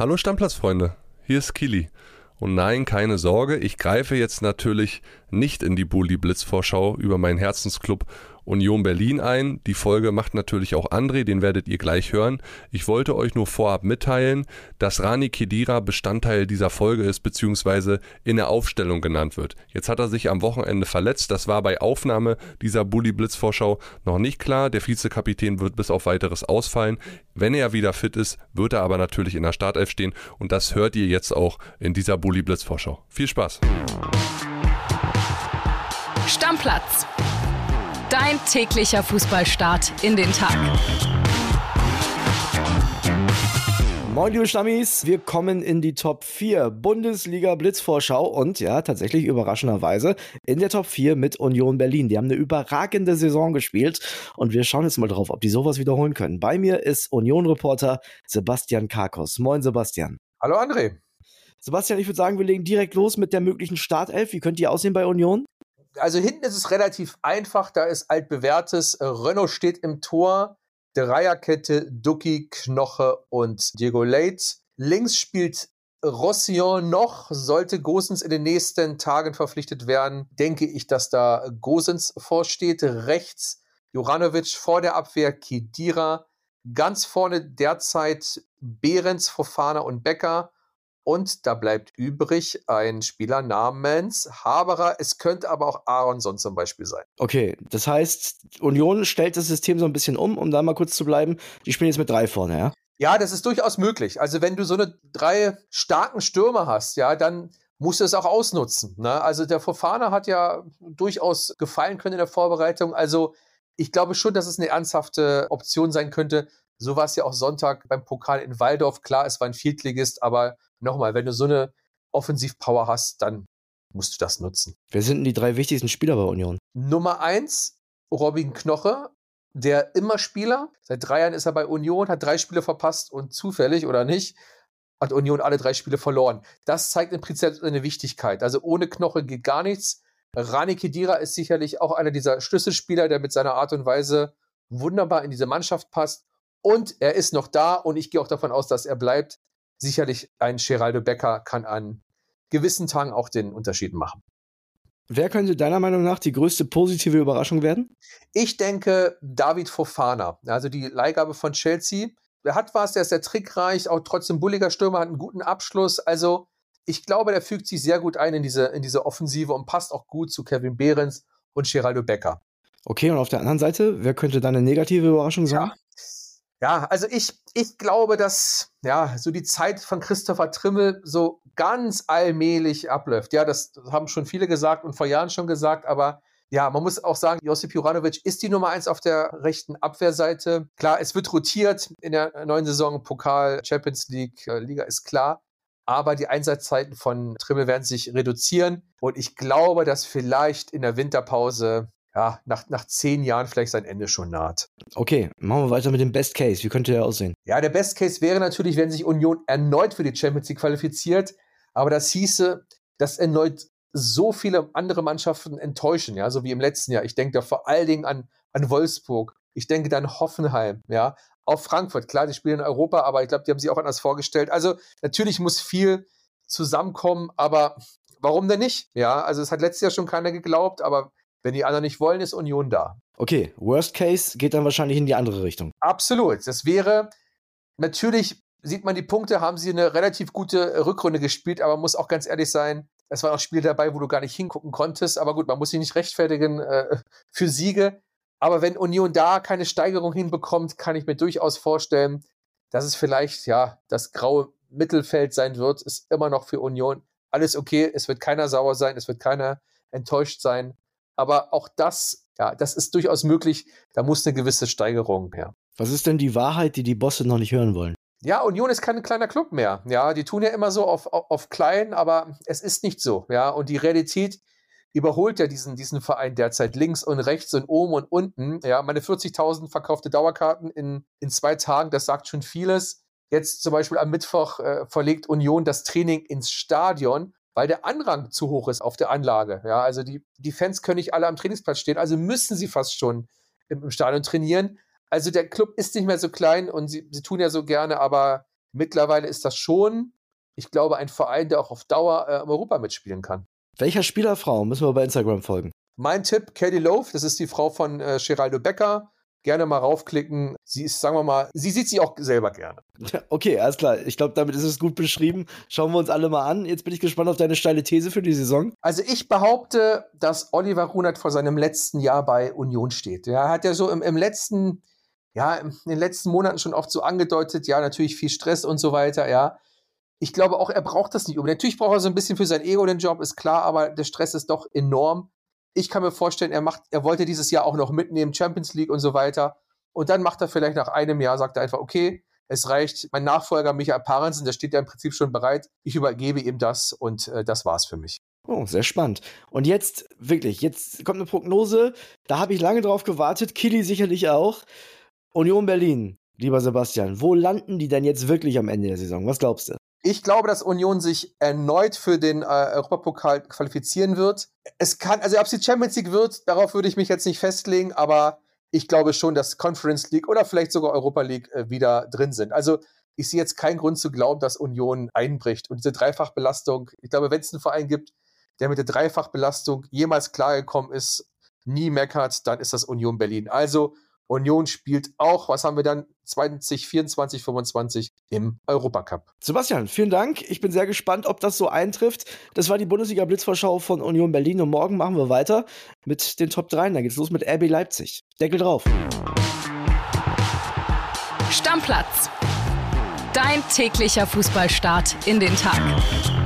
Hallo Stammplatzfreunde, hier ist Kili. Und nein, keine Sorge, ich greife jetzt natürlich nicht in die Bully Blitz Vorschau über meinen Herzensclub Union Berlin ein. Die Folge macht natürlich auch André, den werdet ihr gleich hören. Ich wollte euch nur vorab mitteilen, dass Rani Kedira Bestandteil dieser Folge ist, beziehungsweise in der Aufstellung genannt wird. Jetzt hat er sich am Wochenende verletzt. Das war bei Aufnahme dieser Bully Blitz Vorschau noch nicht klar. Der Vizekapitän wird bis auf weiteres ausfallen. Wenn er wieder fit ist, wird er aber natürlich in der Startelf stehen und das hört ihr jetzt auch in dieser Bully Blitz Vorschau. Viel Spaß! Stammplatz Dein täglicher Fußballstart in den Tag. Moin, liebe Stammis, wir kommen in die Top 4 Bundesliga Blitzvorschau und ja, tatsächlich überraschenderweise in der Top 4 mit Union Berlin. Die haben eine überragende Saison gespielt und wir schauen jetzt mal drauf, ob die sowas wiederholen können. Bei mir ist Union-Reporter Sebastian Karkos. Moin, Sebastian. Hallo, André. Sebastian, ich würde sagen, wir legen direkt los mit der möglichen Startelf. Wie könnt ihr aussehen bei Union? Also hinten ist es relativ einfach, da ist altbewährtes. Äh, Renault steht im Tor, Dreierkette, Ducky, Knoche und Diego Leitz. Links spielt Rossillon noch, sollte Gosens in den nächsten Tagen verpflichtet werden, denke ich, dass da Gosens vorsteht. Rechts Juranovic vor der Abwehr, Kidira. Ganz vorne derzeit Behrens, Fofana und Becker. Und da bleibt übrig ein Spieler namens Haberer. Es könnte aber auch Aronson zum Beispiel sein. Okay, das heißt, Union stellt das System so ein bisschen um, um da mal kurz zu bleiben. Die spielen jetzt mit drei vorne, ja? Ja, das ist durchaus möglich. Also wenn du so eine drei starken Stürmer hast, ja, dann musst du es auch ausnutzen. Ne? Also der Fofana hat ja durchaus gefallen können in der Vorbereitung. Also ich glaube schon, dass es eine ernsthafte Option sein könnte. So war es ja auch Sonntag beim Pokal in Waldorf. Klar, es war ein Viertligist, aber nochmal, wenn du so eine Offensivpower hast, dann musst du das nutzen. Wer sind denn die drei wichtigsten Spieler bei Union? Nummer eins, Robin Knoche, der immer Spieler. Seit drei Jahren ist er bei Union, hat drei Spiele verpasst und zufällig oder nicht, hat Union alle drei Spiele verloren. Das zeigt im Prinzip seine Wichtigkeit. Also ohne Knoche geht gar nichts. Rani Kedira ist sicherlich auch einer dieser Schlüsselspieler, der mit seiner Art und Weise wunderbar in diese Mannschaft passt. Und er ist noch da und ich gehe auch davon aus, dass er bleibt sicherlich ein Geraldo Becker kann an gewissen Tagen auch den Unterschied machen. Wer könnte deiner Meinung nach die größte positive Überraschung werden? Ich denke David Fofana, also die Leihgabe von Chelsea. Der hat was, der ist sehr trickreich, auch trotzdem bulliger Stürmer, hat einen guten Abschluss. Also ich glaube, der fügt sich sehr gut ein in diese, in diese Offensive und passt auch gut zu Kevin Behrens und Geraldo Becker. Okay, und auf der anderen Seite, wer könnte deine negative Überraschung sein? Ja, ja, also ich, ich glaube, dass ja so die Zeit von Christopher Trimmel so ganz allmählich abläuft. Ja, das haben schon viele gesagt und vor Jahren schon gesagt, aber ja, man muss auch sagen, Josip Juranovic ist die Nummer eins auf der rechten Abwehrseite. Klar, es wird rotiert in der neuen Saison, Pokal, Champions League, äh, Liga ist klar. Aber die Einsatzzeiten von Trimmel werden sich reduzieren. Und ich glaube, dass vielleicht in der Winterpause ja, nach, nach zehn Jahren vielleicht sein Ende schon naht. Okay, machen wir weiter mit dem Best Case. Wie könnte der aussehen? Ja, der Best Case wäre natürlich, wenn sich Union erneut für die Champions League qualifiziert. Aber das hieße, dass erneut so viele andere Mannschaften enttäuschen, ja, so wie im letzten Jahr. Ich denke da vor allen Dingen an, an Wolfsburg. Ich denke dann Hoffenheim, ja, auf Frankfurt. Klar, die spielen in Europa, aber ich glaube, die haben sich auch anders vorgestellt. Also natürlich muss viel zusammenkommen, aber warum denn nicht? Ja, also es hat letztes Jahr schon keiner geglaubt, aber wenn die anderen nicht wollen, ist Union da. Okay, Worst Case geht dann wahrscheinlich in die andere Richtung. Absolut. Das wäre natürlich, sieht man die Punkte, haben sie eine relativ gute Rückrunde gespielt, aber man muss auch ganz ehrlich sein, es waren auch Spiele dabei, wo du gar nicht hingucken konntest. Aber gut, man muss sich nicht rechtfertigen äh, für Siege. Aber wenn Union da keine Steigerung hinbekommt, kann ich mir durchaus vorstellen, dass es vielleicht ja das graue Mittelfeld sein wird. Ist immer noch für Union alles okay. Es wird keiner sauer sein, es wird keiner enttäuscht sein. Aber auch das, ja, das ist durchaus möglich. Da muss eine gewisse Steigerung her. Was ist denn die Wahrheit, die die Bosse noch nicht hören wollen? Ja, Union ist kein kleiner Club mehr. Ja, die tun ja immer so auf, auf, auf klein, aber es ist nicht so. Ja, und die Realität überholt ja diesen, diesen Verein derzeit links und rechts und oben und unten. Ja, meine 40.000 verkaufte Dauerkarten in, in zwei Tagen, das sagt schon vieles. Jetzt zum Beispiel am Mittwoch äh, verlegt Union das Training ins Stadion weil der Anrang zu hoch ist auf der Anlage. Ja, also die, die Fans können nicht alle am Trainingsplatz stehen, also müssen sie fast schon im, im Stadion trainieren. Also der Club ist nicht mehr so klein und sie, sie tun ja so gerne, aber mittlerweile ist das schon, ich glaube, ein Verein, der auch auf Dauer äh, im Europa mitspielen kann. Welcher Spielerfrau müssen wir bei Instagram folgen? Mein Tipp, Katie Loaf, das ist die Frau von äh, Geraldo Becker. Gerne mal raufklicken. Sie ist, sagen wir mal, sie sieht sich auch selber gerne. Okay, alles klar. Ich glaube, damit ist es gut beschrieben. Schauen wir uns alle mal an. Jetzt bin ich gespannt auf deine steile These für die Saison. Also ich behaupte, dass Oliver Runert vor seinem letzten Jahr bei Union steht. Er hat ja so im, im letzten, ja, in den letzten Monaten schon oft so angedeutet, ja, natürlich viel Stress und so weiter, ja. Ich glaube auch, er braucht das nicht unbedingt. Natürlich braucht er so ein bisschen für sein Ego den Job, ist klar, aber der Stress ist doch enorm. Ich kann mir vorstellen, er macht, er wollte dieses Jahr auch noch mitnehmen, Champions League und so weiter. Und dann macht er vielleicht nach einem Jahr, sagt er einfach, okay, es reicht, mein Nachfolger Michael Parensen, der steht ja im Prinzip schon bereit. Ich übergebe ihm das und äh, das war's für mich. Oh, sehr spannend. Und jetzt, wirklich, jetzt kommt eine Prognose. Da habe ich lange drauf gewartet. Kili sicherlich auch. Union Berlin, lieber Sebastian, wo landen die denn jetzt wirklich am Ende der Saison? Was glaubst du? Ich glaube, dass Union sich erneut für den äh, Europapokal qualifizieren wird. Es kann, also ob es die Champions League wird, darauf würde ich mich jetzt nicht festlegen, aber ich glaube schon, dass Conference League oder vielleicht sogar Europa League äh, wieder drin sind. Also ich sehe jetzt keinen Grund zu glauben, dass Union einbricht. Und diese Dreifachbelastung, ich glaube, wenn es einen Verein gibt, der mit der Dreifachbelastung jemals klargekommen ist, nie meckert, dann ist das Union Berlin. Also Union spielt auch, was haben wir dann, 2024, 25 im Europacup. Sebastian, vielen Dank. Ich bin sehr gespannt, ob das so eintrifft. Das war die Bundesliga Blitzvorschau von Union Berlin und morgen machen wir weiter mit den Top 3. Dann geht's los mit RB Leipzig. Deckel drauf. Stammplatz. Dein täglicher Fußballstart in den Tag.